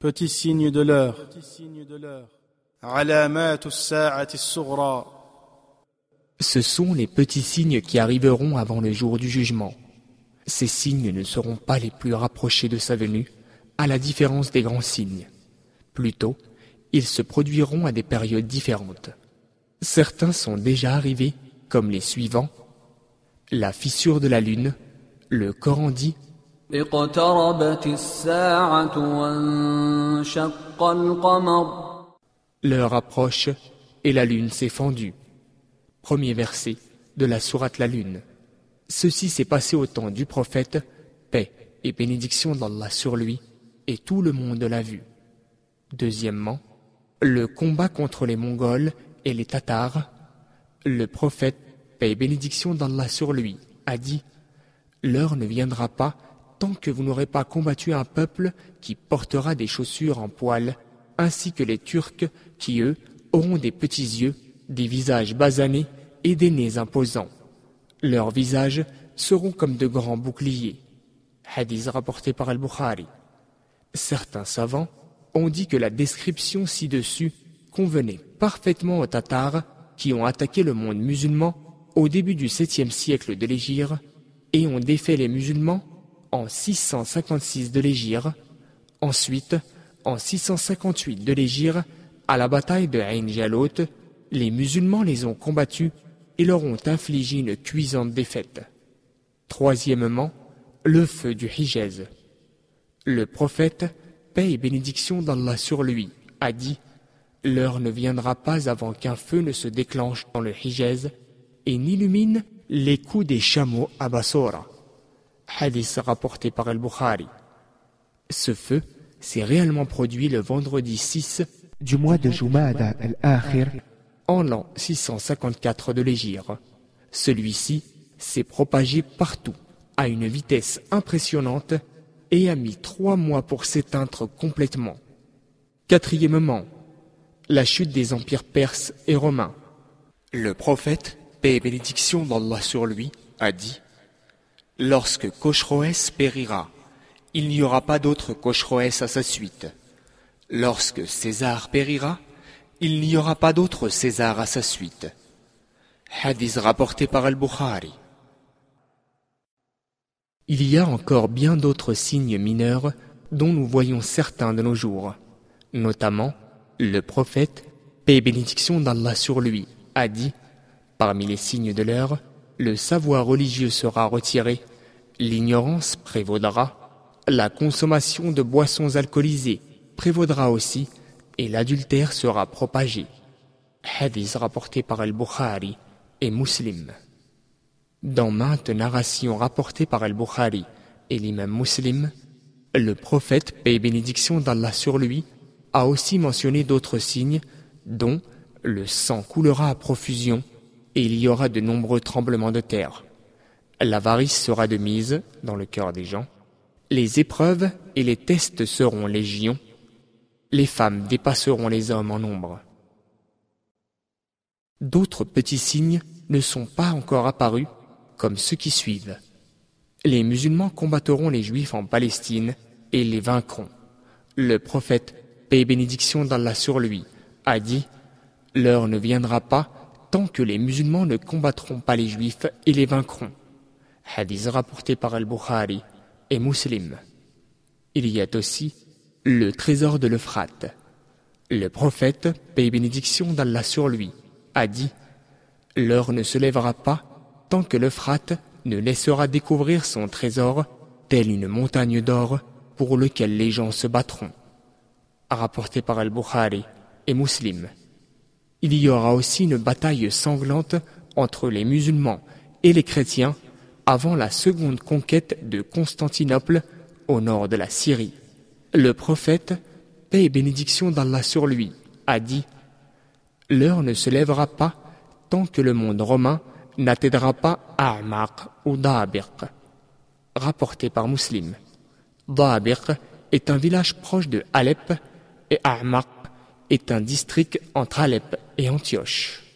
Petit signe de l'heure. Ce sont les petits signes qui arriveront avant le jour du jugement. Ces signes ne seront pas les plus rapprochés de sa venue, à la différence des grands signes. Plutôt, ils se produiront à des périodes différentes. Certains sont déjà arrivés, comme les suivants. La fissure de la lune, le Coran dit L'heure approche et la lune s'est fendue. Premier verset de la sourate La Lune. Ceci s'est passé au temps du prophète, paix et bénédiction d'Allah sur lui, et tout le monde l'a vu. Deuxièmement, le combat contre les Mongols et les Tatars. Le prophète, paix et bénédiction d'Allah sur lui, a dit L'heure ne viendra pas tant que vous n'aurez pas combattu un peuple qui portera des chaussures en poil, ainsi que les Turcs qui, eux, auront des petits yeux, des visages basanés et des nez imposants. Leurs visages seront comme de grands boucliers. Hadith rapporté par Al-Bukhari. Certains savants ont dit que la description ci-dessus convenait parfaitement aux Tatars qui ont attaqué le monde musulman au début du 7e siècle de l'Égypte et ont défait les musulmans en 656 de l'Égypte, ensuite en 658 de l'Égypte, à la bataille de Ain Jalut, les musulmans les ont combattus et leur ont infligé une cuisante défaite. Troisièmement, le feu du Hijaz. Le prophète, paix et bénédiction d'Allah sur lui, a dit L'heure ne viendra pas avant qu'un feu ne se déclenche dans le Hijaz et n'illumine les coups des chameaux à Bassora. Hadith rapporté par Al-Bukhari. Ce feu s'est réellement produit le vendredi 6 du mois de Jumada al-Akhir en l'an 654 de l'Égypte. Celui-ci s'est propagé partout à une vitesse impressionnante et a mis trois mois pour s'éteindre complètement. Quatrièmement, la chute des empires perses et romains. Le prophète, paix et bénédiction d'Allah sur lui, a dit Lorsque Cochroès périra, il n'y aura pas d'autre Cochroès à sa suite. Lorsque César périra, il n'y aura pas d'autre César à sa suite. Hadith rapporté par Al-Bukhari. Il y a encore bien d'autres signes mineurs dont nous voyons certains de nos jours. Notamment, le prophète, paix et bénédiction d'Allah sur lui, a dit Parmi les signes de l'heure, le savoir religieux sera retiré, l'ignorance prévaudra, la consommation de boissons alcoolisées prévaudra aussi, et l'adultère sera propagé. Hadith rapporté par Al-Bukhari et Muslim. Dans maintes narrations rapportées par Al-Bukhari et l'imam Muslim, le prophète, paix bénédiction d'Allah sur lui, a aussi mentionné d'autres signes, dont le sang coulera à profusion et il y aura de nombreux tremblements de terre. L'avarice sera de mise dans le cœur des gens. Les épreuves et les tests seront légion. Les femmes dépasseront les hommes en nombre. D'autres petits signes ne sont pas encore apparus, comme ceux qui suivent. Les musulmans combattront les juifs en Palestine et les vaincront. Le prophète, paix et bénédiction d'Allah sur lui, a dit L'heure ne viendra pas tant que les musulmans ne combattront pas les juifs et les vaincront. Hadith rapporté par Al-Bukhari et Muslim. Il y a aussi le trésor de l'Euphrate. Le prophète, paix bénédiction d'Allah sur lui, a dit L'heure ne se lèvera pas tant que l'Euphrate ne laissera découvrir son trésor, telle une montagne d'or pour lequel les gens se battront. Rapporté par Al-Bukhari et Muslim. Il y aura aussi une bataille sanglante entre les musulmans et les chrétiens avant la seconde conquête de Constantinople au nord de la Syrie. Le prophète, paix et bénédiction d'Allah sur lui, a dit L'heure ne se lèvera pas tant que le monde romain n'atteindra pas A'maq ou Dabiq. Rapporté par Muslim. Dabiq est un village proche de Alep et A'maq est un district entre Alep et Antioche.